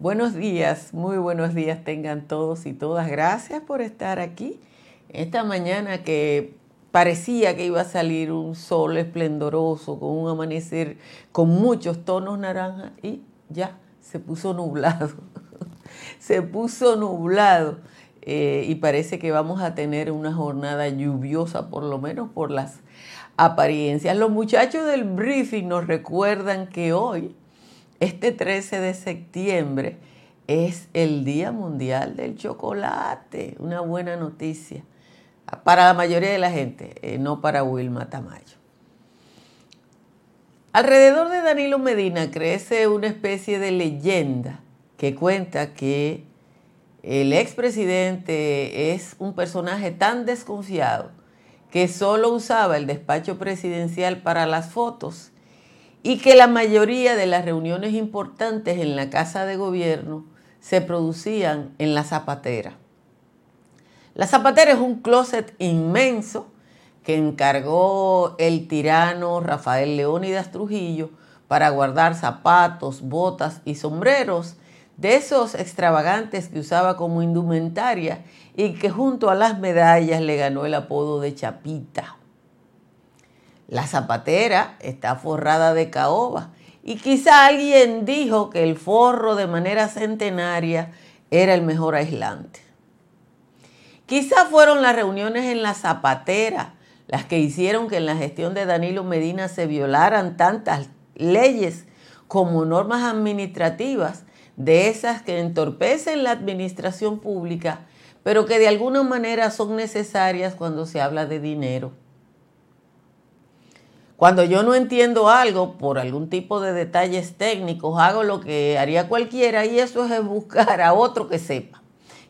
Buenos días, muy buenos días tengan todos y todas. Gracias por estar aquí. Esta mañana que parecía que iba a salir un sol esplendoroso con un amanecer con muchos tonos naranja y ya se puso nublado. se puso nublado eh, y parece que vamos a tener una jornada lluviosa por lo menos por las apariencias. Los muchachos del briefing nos recuerdan que hoy este 13 de septiembre es el Día Mundial del Chocolate, una buena noticia para la mayoría de la gente, eh, no para Wilma Tamayo. Alrededor de Danilo Medina crece una especie de leyenda que cuenta que el expresidente es un personaje tan desconfiado que solo usaba el despacho presidencial para las fotos y que la mayoría de las reuniones importantes en la Casa de Gobierno se producían en la zapatera. La zapatera es un closet inmenso que encargó el tirano Rafael Leónidas Trujillo para guardar zapatos, botas y sombreros de esos extravagantes que usaba como indumentaria y que junto a las medallas le ganó el apodo de Chapita. La zapatera está forrada de caoba y quizá alguien dijo que el forro de manera centenaria era el mejor aislante. Quizá fueron las reuniones en la zapatera las que hicieron que en la gestión de Danilo Medina se violaran tantas leyes como normas administrativas, de esas que entorpecen la administración pública, pero que de alguna manera son necesarias cuando se habla de dinero. Cuando yo no entiendo algo por algún tipo de detalles técnicos, hago lo que haría cualquiera y eso es buscar a otro que sepa,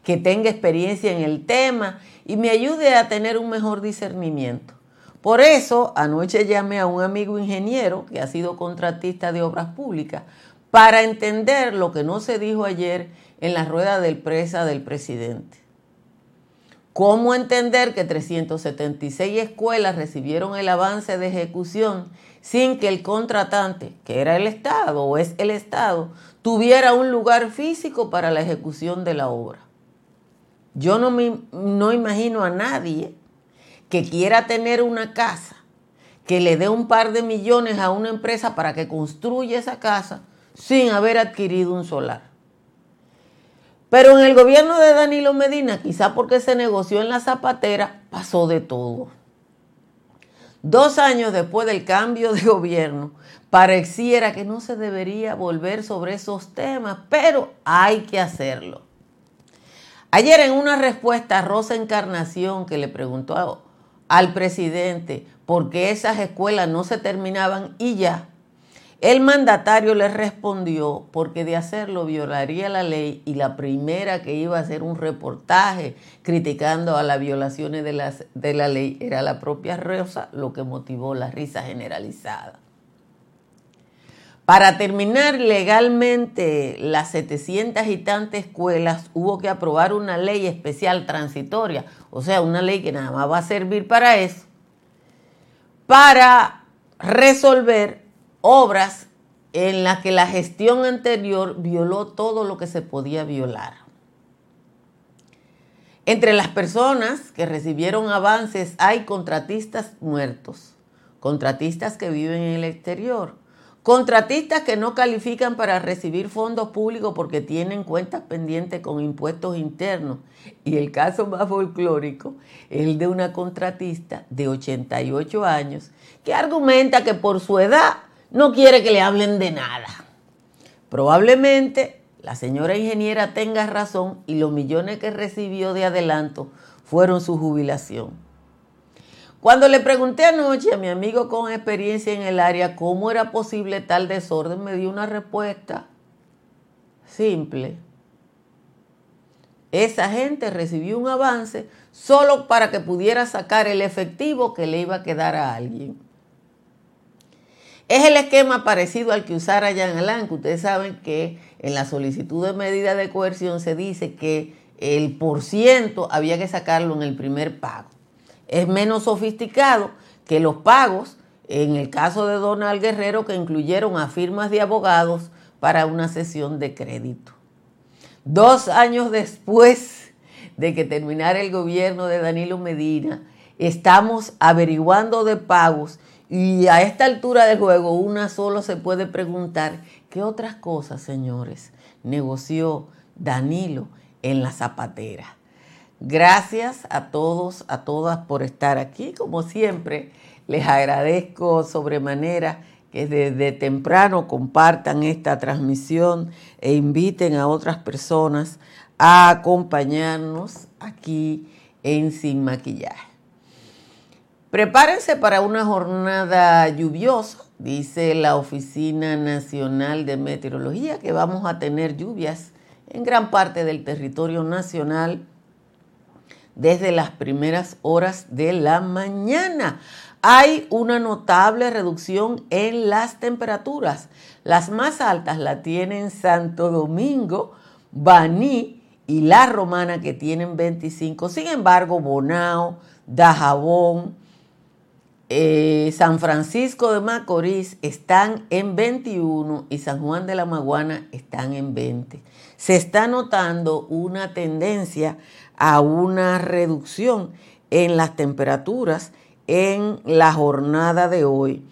que tenga experiencia en el tema y me ayude a tener un mejor discernimiento. Por eso anoche llamé a un amigo ingeniero que ha sido contratista de obras públicas para entender lo que no se dijo ayer en la rueda del presa del presidente. ¿Cómo entender que 376 escuelas recibieron el avance de ejecución sin que el contratante, que era el Estado o es el Estado, tuviera un lugar físico para la ejecución de la obra? Yo no, me, no imagino a nadie que quiera tener una casa, que le dé un par de millones a una empresa para que construya esa casa sin haber adquirido un solar. Pero en el gobierno de Danilo Medina, quizá porque se negoció en la zapatera, pasó de todo. Dos años después del cambio de gobierno, pareciera que no se debería volver sobre esos temas, pero hay que hacerlo. Ayer en una respuesta a Rosa Encarnación que le preguntó al presidente por qué esas escuelas no se terminaban y ya, el mandatario le respondió porque de hacerlo violaría la ley y la primera que iba a hacer un reportaje criticando a las violaciones de, de la ley era la propia Rosa, lo que motivó la risa generalizada. Para terminar legalmente las 700 y tantas escuelas hubo que aprobar una ley especial transitoria, o sea, una ley que nada más va a servir para eso, para resolver obras en las que la gestión anterior violó todo lo que se podía violar. Entre las personas que recibieron avances hay contratistas muertos, contratistas que viven en el exterior, contratistas que no califican para recibir fondos públicos porque tienen cuentas pendientes con impuestos internos. Y el caso más folclórico es el de una contratista de 88 años que argumenta que por su edad no quiere que le hablen de nada. Probablemente la señora ingeniera tenga razón y los millones que recibió de adelanto fueron su jubilación. Cuando le pregunté anoche a mi amigo con experiencia en el área cómo era posible tal desorden, me dio una respuesta simple. Esa gente recibió un avance solo para que pudiera sacar el efectivo que le iba a quedar a alguien. Es el esquema parecido al que usara Jan Alain, que ustedes saben que en la solicitud de medida de coerción se dice que el por ciento había que sacarlo en el primer pago. Es menos sofisticado que los pagos, en el caso de Donald Guerrero, que incluyeron a firmas de abogados para una sesión de crédito. Dos años después de que terminara el gobierno de Danilo Medina, estamos averiguando de pagos y a esta altura del juego una solo se puede preguntar qué otras cosas, señores, negoció Danilo en la zapatera. Gracias a todos, a todas por estar aquí. Como siempre, les agradezco sobremanera que desde temprano compartan esta transmisión e inviten a otras personas a acompañarnos aquí en Sin Maquillaje. Prepárense para una jornada lluviosa, dice la Oficina Nacional de Meteorología, que vamos a tener lluvias en gran parte del territorio nacional desde las primeras horas de la mañana hay una notable reducción en las temperaturas. Las más altas la tienen Santo Domingo, Baní y La Romana que tienen 25. Sin embargo, Bonao, Dajabón, eh, San Francisco de Macorís están en 21 y San Juan de la Maguana están en 20. Se está notando una tendencia a una reducción en las temperaturas en la jornada de hoy.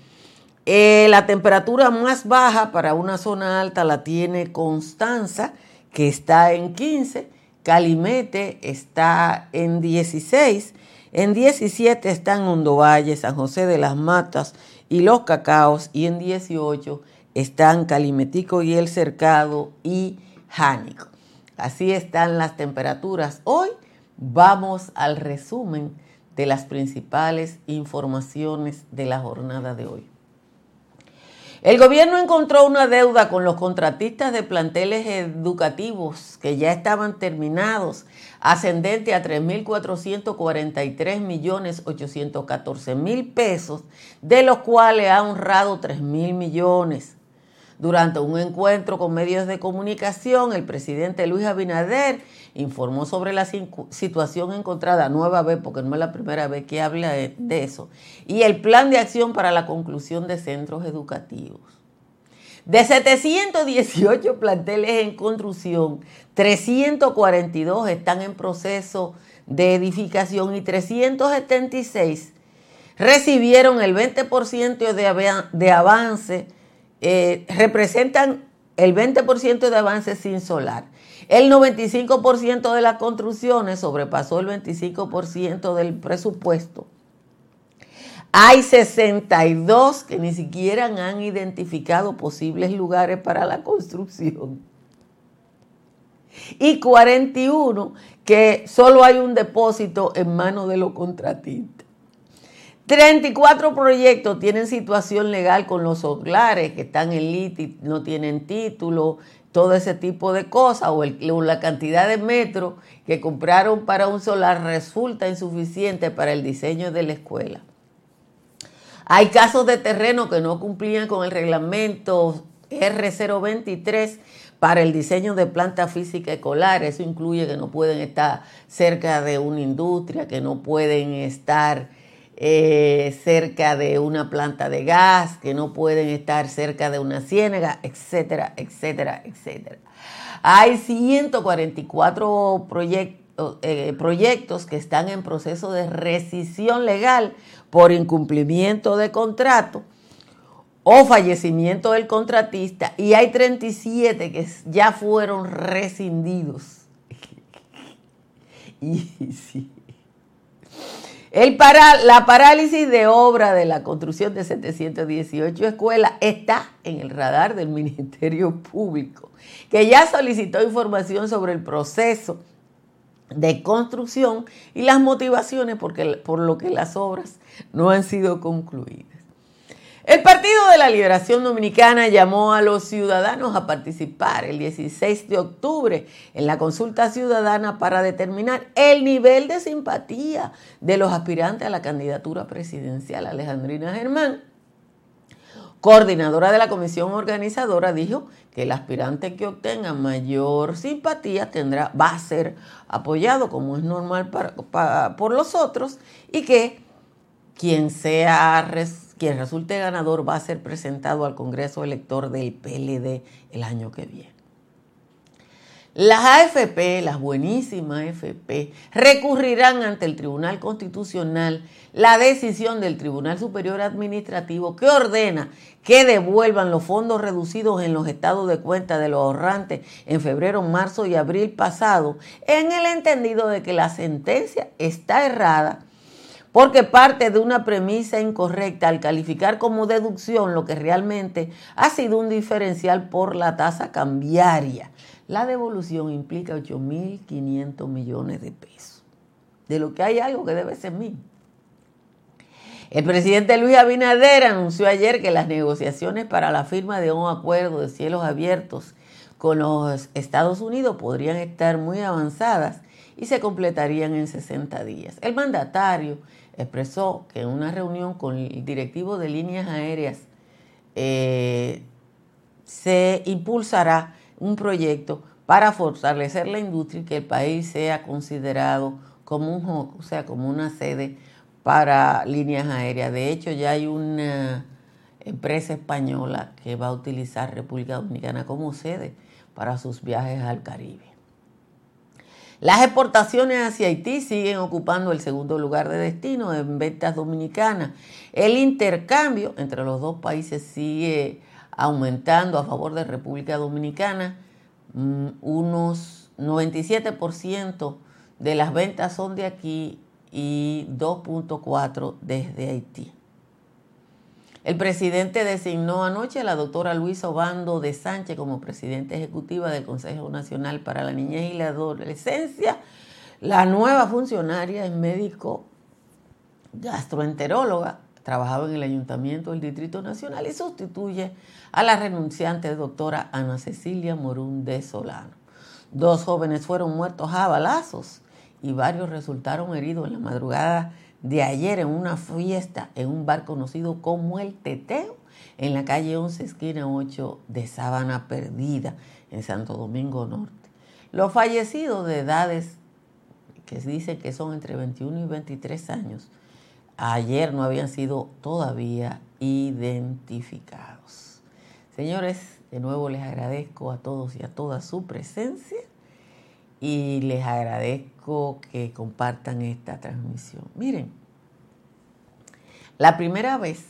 Eh, la temperatura más baja para una zona alta la tiene Constanza, que está en 15, Calimete está en 16, en 17 están Hondo Valle, San José de las Matas y Los Cacaos, y en 18 están Calimetico y El Cercado y Jánico. Así están las temperaturas. Hoy vamos al resumen de las principales informaciones de la jornada de hoy. El gobierno encontró una deuda con los contratistas de planteles educativos que ya estaban terminados, ascendente a 3.443 millones mil pesos, de los cuales ha honrado 3 mil millones. Durante un encuentro con medios de comunicación, el presidente Luis Abinader informó sobre la situación encontrada nueva vez, porque no es la primera vez que habla de eso, y el plan de acción para la conclusión de centros educativos. De 718 planteles en construcción, 342 están en proceso de edificación y 376 recibieron el 20% de, avance eh, representan el 20% de avance sin solar. El 95% de las construcciones sobrepasó el 25% del presupuesto. Hay 62 que ni siquiera han identificado posibles lugares para la construcción. Y 41 que solo hay un depósito en manos de los contratistas. 34 proyectos tienen situación legal con los solares que están en LITI, no tienen título, todo ese tipo de cosas, o, la cantidad de metros que compraron para un solar resulta insuficiente para el diseño de la escuela. Hay casos de terreno que no cumplían con el reglamento R023 para el diseño de planta física escolar. Eso incluye que no pueden estar cerca de una industria, que no pueden estar eh, cerca de una planta de gas, que no pueden estar cerca de una ciénaga, etcétera, etcétera, etcétera. Hay 144 proyectos, eh, proyectos que están en proceso de rescisión legal por incumplimiento de contrato o fallecimiento del contratista y hay 37 que ya fueron rescindidos. y sí. El la parálisis de obra de la construcción de 718 escuelas está en el radar del Ministerio Público, que ya solicitó información sobre el proceso de construcción y las motivaciones por lo que las obras no han sido concluidas. El Partido de la Liberación Dominicana llamó a los ciudadanos a participar el 16 de octubre en la consulta ciudadana para determinar el nivel de simpatía de los aspirantes a la candidatura presidencial. Alejandrina Germán, coordinadora de la comisión organizadora, dijo que el aspirante que obtenga mayor simpatía tendrá, va a ser apoyado como es normal por los otros y que quien sea quien resulte ganador va a ser presentado al Congreso Elector del PLD el año que viene. Las AFP, las buenísimas AFP, recurrirán ante el Tribunal Constitucional la decisión del Tribunal Superior Administrativo que ordena que devuelvan los fondos reducidos en los estados de cuenta de los ahorrantes en febrero, marzo y abril pasado, en el entendido de que la sentencia está errada porque parte de una premisa incorrecta al calificar como deducción lo que realmente ha sido un diferencial por la tasa cambiaria. La devolución implica 8.500 millones de pesos, de lo que hay algo que debe ser mío. El presidente Luis Abinader anunció ayer que las negociaciones para la firma de un acuerdo de cielos abiertos con los Estados Unidos podrían estar muy avanzadas y se completarían en 60 días. El mandatario expresó que en una reunión con el directivo de líneas aéreas eh, se impulsará un proyecto para fortalecer la industria y que el país sea considerado como un o sea, como una sede para líneas aéreas. De hecho, ya hay una empresa española que va a utilizar República Dominicana como sede para sus viajes al Caribe. Las exportaciones hacia Haití siguen ocupando el segundo lugar de destino en ventas dominicanas. El intercambio entre los dos países sigue aumentando a favor de República Dominicana. Mm, unos 97% de las ventas son de aquí y 2.4 desde Haití. El presidente designó anoche a la doctora Luisa Obando de Sánchez como presidenta ejecutiva del Consejo Nacional para la Niñez y la Adolescencia. La nueva funcionaria es médico gastroenteróloga, trabajaba en el Ayuntamiento del Distrito Nacional y sustituye a la renunciante doctora Ana Cecilia Morún de Solano. Dos jóvenes fueron muertos a balazos y varios resultaron heridos en la madrugada de ayer en una fiesta en un bar conocido como El Teteo, en la calle 11, esquina 8 de Sabana Perdida, en Santo Domingo Norte. Los fallecidos de edades que se dice que son entre 21 y 23 años, ayer no habían sido todavía identificados. Señores, de nuevo les agradezco a todos y a todas su presencia y les agradezco que compartan esta transmisión. Miren, la primera vez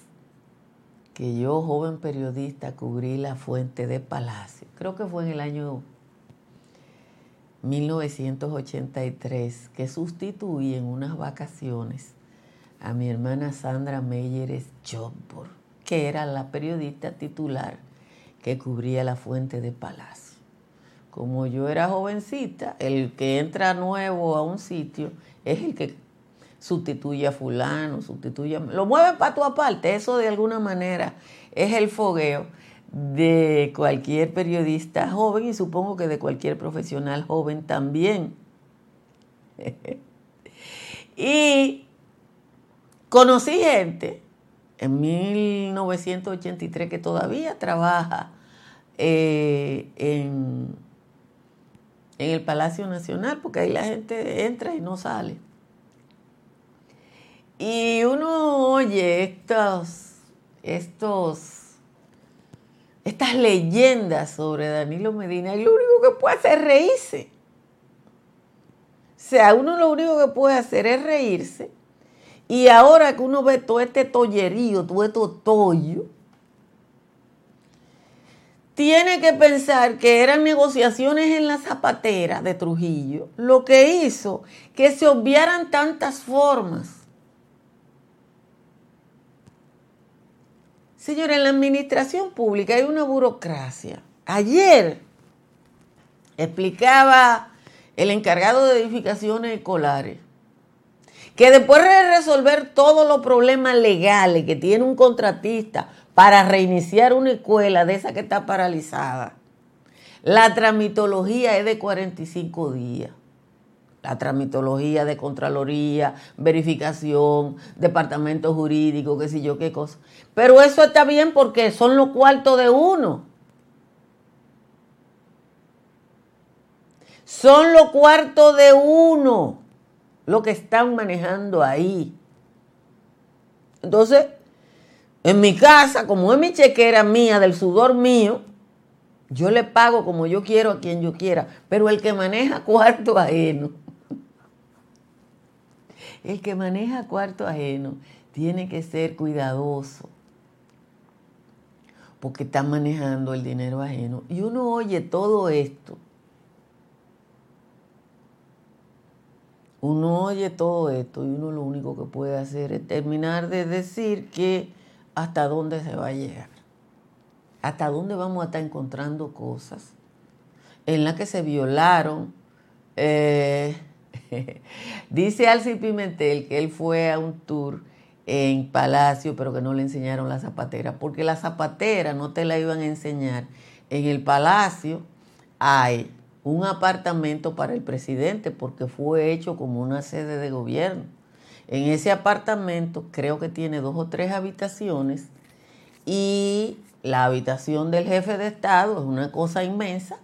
que yo, joven periodista, cubrí la fuente de Palacio, creo que fue en el año 1983, que sustituí en unas vacaciones a mi hermana Sandra Meyeres Jobbor, que era la periodista titular que cubría la fuente de Palacio como yo era jovencita, el que entra nuevo a un sitio es el que sustituye a fulano, sustituye a... Lo mueven para tu aparte, eso de alguna manera es el fogueo de cualquier periodista joven y supongo que de cualquier profesional joven también. y conocí gente en 1983 que todavía trabaja eh, en en el Palacio Nacional, porque ahí la gente entra y no sale. Y uno oye estos, estos, estas leyendas sobre Danilo Medina y lo único que puede hacer es reírse. O sea, uno lo único que puede hacer es reírse. Y ahora que uno ve todo este tollerío, todo este tollo, tiene que pensar que eran negociaciones en la zapatera de Trujillo lo que hizo que se obviaran tantas formas. Señora, en la administración pública hay una burocracia. Ayer explicaba el encargado de edificaciones escolares que después de resolver todos los problemas legales que tiene un contratista para reiniciar una escuela de esa que está paralizada, la tramitología es de 45 días. La tramitología de Contraloría, verificación, departamento jurídico, qué sé yo, qué cosa. Pero eso está bien porque son los cuartos de uno. Son los cuartos de uno lo que están manejando ahí. Entonces, en mi casa, como es mi chequera mía, del sudor mío, Yo le pago como yo quiero a quien yo quiera, pero el que maneja cuarto ajeno, el que maneja cuarto ajeno tiene que ser cuidadoso porque está manejando el dinero ajeno. Y uno oye todo esto. Uno oye todo esto y uno lo único que puede hacer es terminar de decir que hasta dónde se va a llegar. Hasta dónde vamos a estar encontrando cosas en las que se violaron. Eh, dice Alci Pimentel que él fue a un tour en Palacio, pero que no le enseñaron la zapatera, porque la zapatera no te la iban a enseñar. En el Palacio hay un apartamento para el presidente, porque fue hecho como una sede de gobierno. En ese apartamento creo que tiene dos o tres habitaciones y la habitación del jefe de Estado es una cosa inmensa.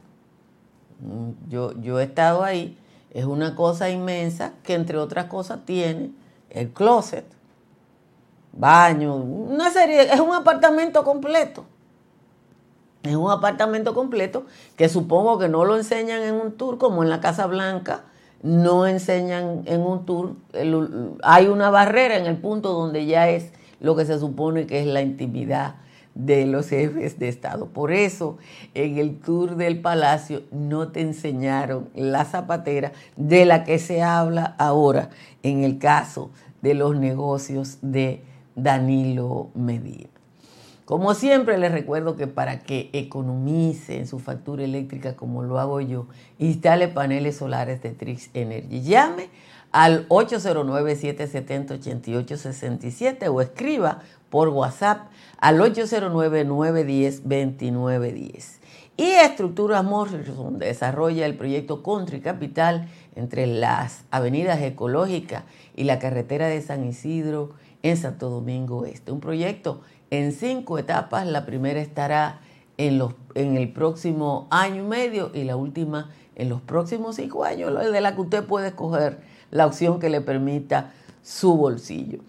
Yo, yo he estado ahí, es una cosa inmensa que entre otras cosas tiene el closet baño, una serie, es un apartamento completo. Es un apartamento completo que supongo que no lo enseñan en un tour como en la Casa Blanca, no enseñan en un tour, hay una barrera en el punto donde ya es lo que se supone que es la intimidad de los jefes de Estado. Por eso en el tour del palacio no te enseñaron la zapatera de la que se habla ahora en el caso de los negocios de Danilo Medina. Como siempre les recuerdo que para que economice en su factura eléctrica como lo hago yo, instale paneles solares de Trix Energy. Llame al 809-770-8867 o escriba por WhatsApp al 809-910-2910. Y Estructuras Morrison desarrolla el proyecto Country Capital entre las avenidas ecológicas y la carretera de San Isidro en Santo Domingo Este. Un proyecto en cinco etapas. La primera estará en, los, en el próximo año y medio y la última en los próximos cinco años, de la que usted puede escoger la opción que le permita su bolsillo.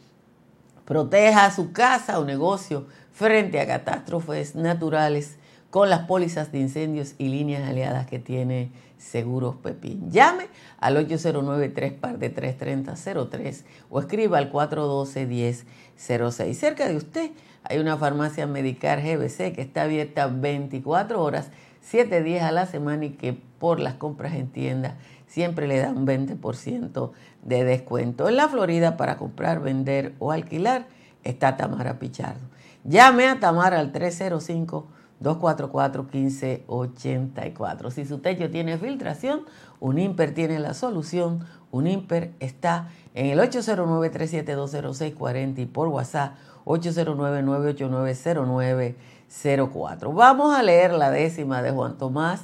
Proteja su casa o negocio frente a catástrofes naturales con las pólizas de incendios y líneas aliadas que tiene Seguros Pepín. Llame al 809-3 o escriba al 412-1006. Cerca de usted hay una farmacia Medicar GBC que está abierta 24 horas, 7 días a la semana y que por las compras en tienda siempre le da un 20% de descuento. En la Florida para comprar, vender o alquilar está Tamara Pichardo. Llame a Tamara al 305 244-1584. Si su techo tiene filtración, un IMPER tiene la solución. Un IMPER está en el 809-3720640 y por WhatsApp 809-989-0904. Vamos a leer la décima de Juan Tomás,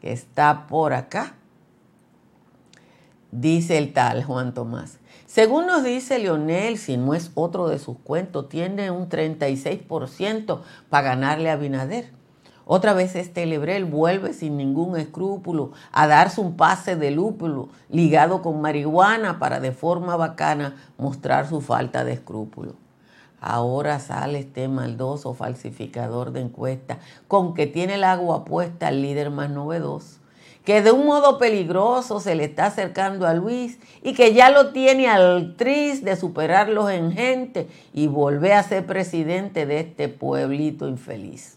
que está por acá. Dice el tal Juan Tomás. Según nos dice Leonel, si no es otro de sus cuentos, tiene un 36% para ganarle a Binader. Otra vez este Lebrel vuelve sin ningún escrúpulo a darse un pase de lúpulo ligado con marihuana para de forma bacana mostrar su falta de escrúpulo. Ahora sale este maldoso falsificador de encuestas con que tiene el agua puesta al líder más novedoso que de un modo peligroso se le está acercando a Luis y que ya lo tiene al tris de superarlos en gente y volver a ser presidente de este pueblito infeliz.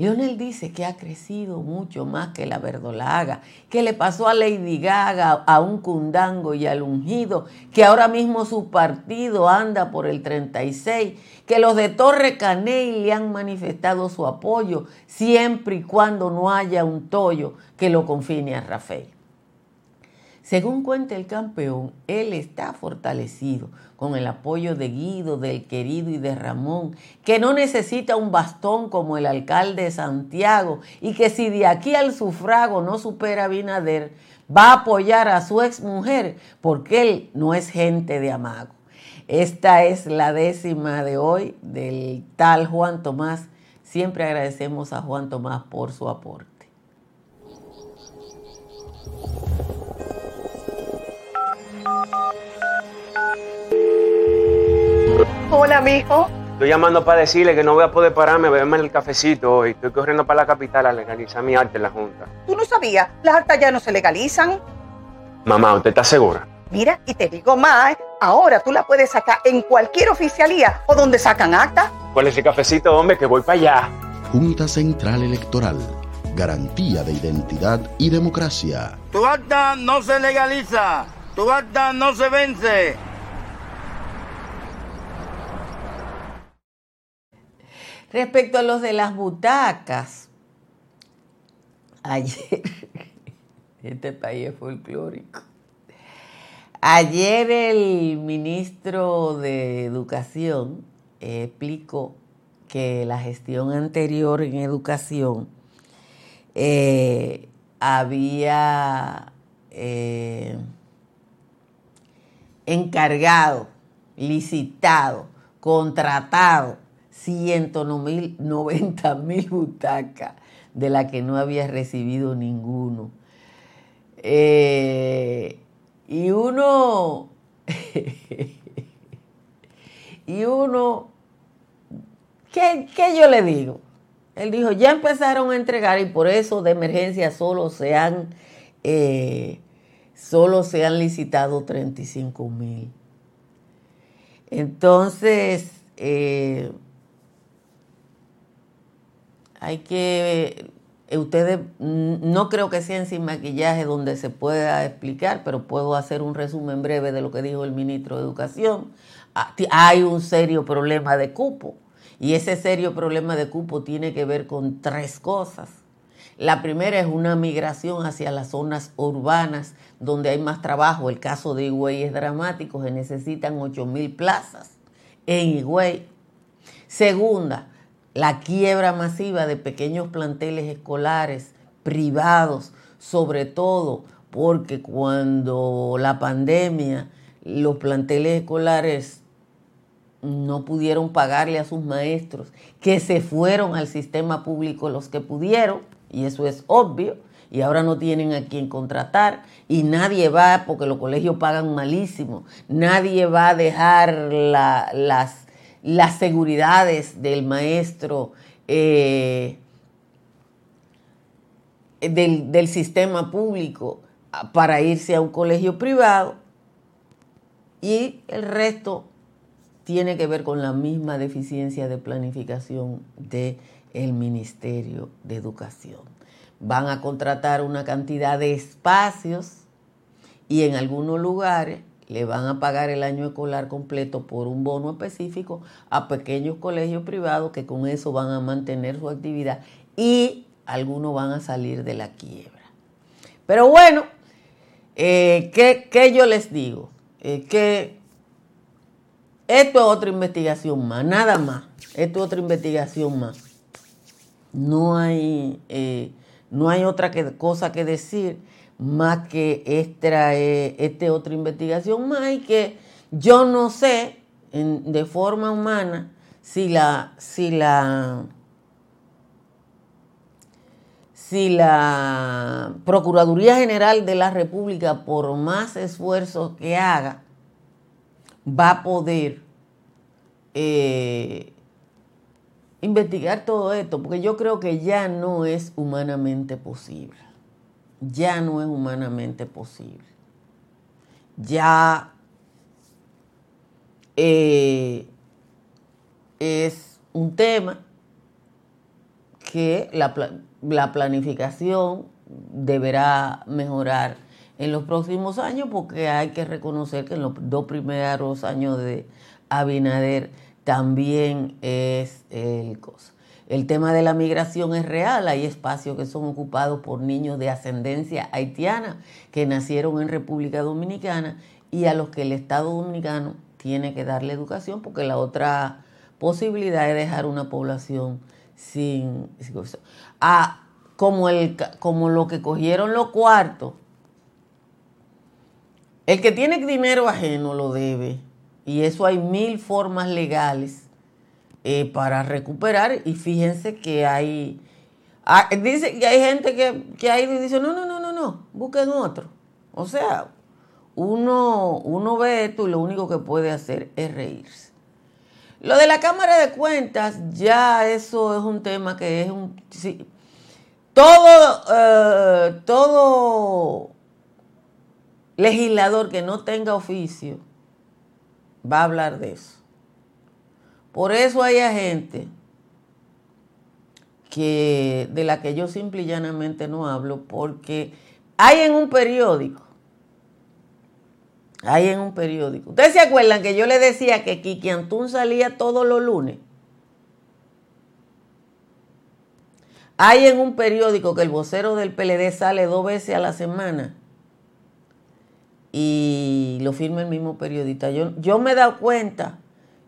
Leonel dice que ha crecido mucho más que la verdolaga, que le pasó a Lady Gaga, a un cundango y al ungido, que ahora mismo su partido anda por el 36, que los de Torre Caney le han manifestado su apoyo siempre y cuando no haya un tollo que lo confine a Rafael. Según cuenta el campeón, él está fortalecido con el apoyo de Guido, del querido y de Ramón, que no necesita un bastón como el alcalde de Santiago y que si de aquí al sufrago no supera Binader, va a apoyar a su exmujer porque él no es gente de amago. Esta es la décima de hoy del tal Juan Tomás. Siempre agradecemos a Juan Tomás por su aporte. Hola, mijo. Estoy llamando para decirle que no voy a poder pararme a beberme el cafecito hoy. Estoy corriendo para la capital a legalizar mi arte en la Junta. ¿Tú no sabías? Las actas ya no se legalizan. Mamá, ¿usted está segura? Mira, y te digo más, ahora tú la puedes sacar en cualquier oficialía o donde sacan acta. ¿Cuál es ese cafecito, hombre? Que voy para allá. Junta Central Electoral. Garantía de identidad y democracia. Tu acta no se legaliza. Tu no se vence. Respecto a los de las butacas, ayer, este país es folclórico. Ayer el ministro de Educación explicó que la gestión anterior en educación eh, había eh, encargado, licitado, contratado 190 mil butacas, de la que no había recibido ninguno. Eh, y uno, y uno, ¿qué, yo le digo? Él dijo, ya empezaron a entregar y por eso de emergencia solo se han, eh, solo se han licitado 35 mil. Entonces, eh, hay que, ustedes, mm, no creo que sea sin maquillaje donde se pueda explicar, pero puedo hacer un resumen breve de lo que dijo el ministro de Educación. Ah, hay un serio problema de cupo y ese serio problema de cupo tiene que ver con tres cosas. La primera es una migración hacia las zonas urbanas donde hay más trabajo. El caso de Higüey es dramático, se necesitan 8 mil plazas en Higüey. Segunda, la quiebra masiva de pequeños planteles escolares privados, sobre todo porque cuando la pandemia los planteles escolares no pudieron pagarle a sus maestros, que se fueron al sistema público los que pudieron, y eso es obvio, y ahora no tienen a quien contratar, y nadie va, porque los colegios pagan malísimo, nadie va a dejar las las seguridades del maestro, eh, del, del sistema público para irse a un colegio privado y el resto tiene que ver con la misma deficiencia de planificación del el Ministerio de Educación. Van a contratar una cantidad de espacios y en algunos lugares le van a pagar el año escolar completo por un bono específico a pequeños colegios privados que con eso van a mantener su actividad y algunos van a salir de la quiebra. Pero bueno, eh, ¿qué, yo les digo? Eh, que esto es otra investigación más, nada más. Esto es otra investigación más. No hay, eh, no hay otra cosa que decir más que esta, este otra investigación más y que yo no sé de forma humana si la, si la, si la Procuraduría General de la República, por más esfuerzos que haga, va a poder eh, investigar todo esto, porque yo creo que ya no es humanamente posible ya no es humanamente posible. Ya eh, es un tema que la, la planificación deberá mejorar en los próximos años porque hay que reconocer que en los dos primeros años de Abinader también es el cosa. El tema de la migración es real, hay espacios que son ocupados por niños de ascendencia haitiana que nacieron en República Dominicana y a los que el Estado Dominicano tiene que darle educación porque la otra posibilidad es dejar una población sin... Ah, como, el, como lo que cogieron los cuartos, el que tiene dinero ajeno lo debe y eso hay mil formas legales eh, para recuperar y fíjense que hay, ah, dice que hay gente que, que ahí dice, no, no, no, no, no, busquen otro. O sea, uno, uno ve esto y lo único que puede hacer es reírse. Lo de la Cámara de Cuentas, ya eso es un tema que es un... sí, todo, eh, todo legislador que no tenga oficio va a hablar de eso. Por eso hay gente que, de la que yo simple y llanamente no hablo, porque hay en un periódico, hay en un periódico. ¿Ustedes se acuerdan que yo le decía que Kiki Antún salía todos los lunes? Hay en un periódico que el vocero del PLD sale dos veces a la semana y lo firma el mismo periodista. Yo, yo me he dado cuenta,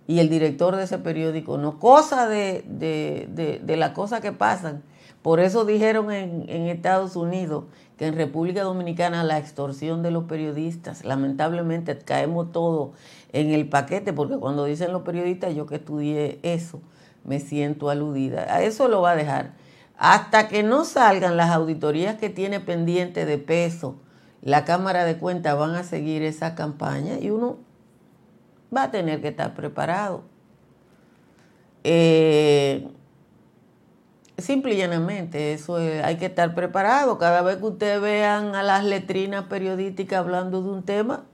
y el director de ese periódico, no, cosa de, de, de, las cosas que pasan. Por eso dijeron en, en, Estados Unidos que en República Dominicana la extorsión de los periodistas, lamentablemente caemos todos en el paquete, porque cuando dicen los periodistas, yo que estudié eso, me siento aludida. A eso lo va a dejar. Hasta que no salgan las auditorías que tiene pendiente de peso, la Cámara de Cuentas van a seguir esa campaña y uno va a tener que estar preparado. Eh, simple y llanamente, eso hay que estar preparado. Cada vez que ustedes vean a las letrinas periodísticas hablando de un tema,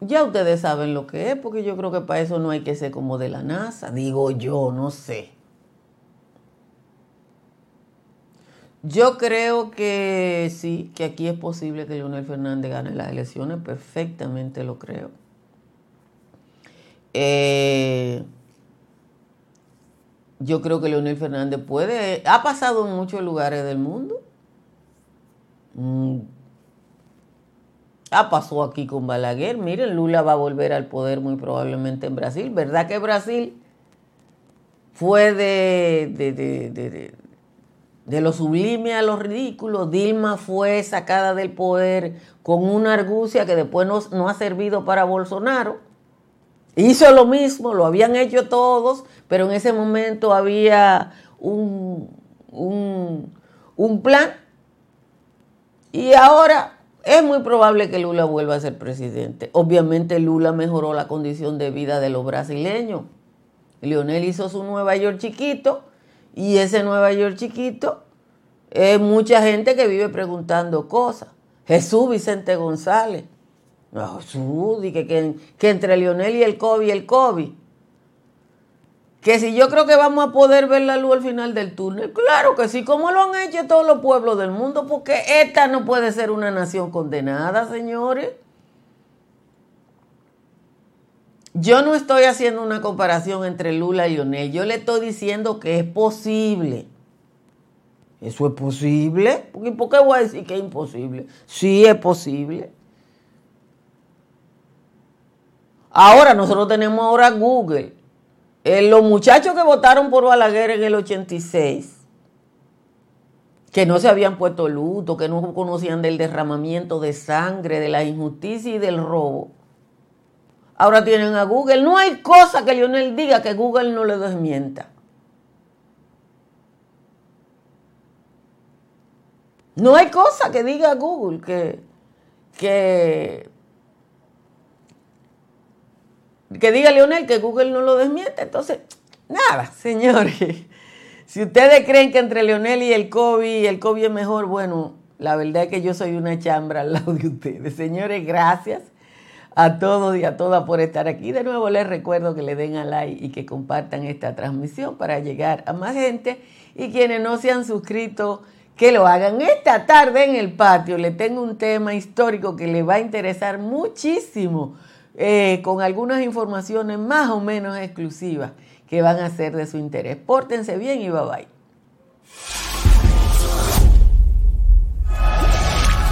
ya ustedes saben lo que es, porque yo creo que para eso no hay que ser como de la NASA, digo yo, no sé. Yo creo que sí, que aquí es posible que Leonel Fernández gane las elecciones, perfectamente lo creo. Eh, yo creo que Leonel Fernández puede, ha pasado en muchos lugares del mundo. Mm. Ha pasado aquí con Balaguer. Miren, Lula va a volver al poder muy probablemente en Brasil. ¿Verdad que Brasil fue de, de de lo sublime a lo ridículo, Dilma fue sacada del poder con una argucia que después no, ha servido para Bolsonaro. Hizo lo mismo, lo habían hecho todos, pero en ese momento había un, un plan. Y ahora es muy probable que Lula vuelva a ser presidente. Obviamente Lula mejoró la condición de vida de los brasileños. Lionel hizo su Nueva York chiquito y ese Nueva York chiquito es mucha gente que vive preguntando cosas. Jesús Vicente González. Jesús, que, que, que, entre Lionel y el COVID, el COVID. Que si yo creo que vamos a poder ver la luz al final del túnel, claro que sí, como lo han hecho todos los pueblos del mundo, porque esta no puede ser una nación condenada, señores. Yo no estoy haciendo una comparación entre Lula y Lionel, yo le estoy diciendo que es posible. ¿Eso es posible? ¿Y por qué voy a decir que es imposible? Sí es posible. Ahora nosotros tenemos ahora Google. Eh, los muchachos que votaron por Balaguer en el 86, que no se habían puesto luto, que no conocían del derramamiento de sangre, de la injusticia y del robo, ahora tienen a Google. No hay cosa que Lionel diga que Google no le desmienta. No hay cosa que diga Google que, que, que diga Leonel que Google no lo desmiente. Entonces, nada, señores. Si ustedes creen que entre Leonel y el COVID, el COVID es mejor, bueno, la verdad es que yo soy una chambra al lado de ustedes. Señores, gracias a todos y a todas por estar aquí. De nuevo les recuerdo que le den a like y que compartan esta transmisión para llegar a más gente. Y quienes no se han suscrito, que lo hagan esta tarde en el patio. Le tengo un tema histórico que le va a interesar muchísimo, eh, con algunas informaciones más o menos exclusivas que van a ser de su interés. Pórtense bien y bye bye.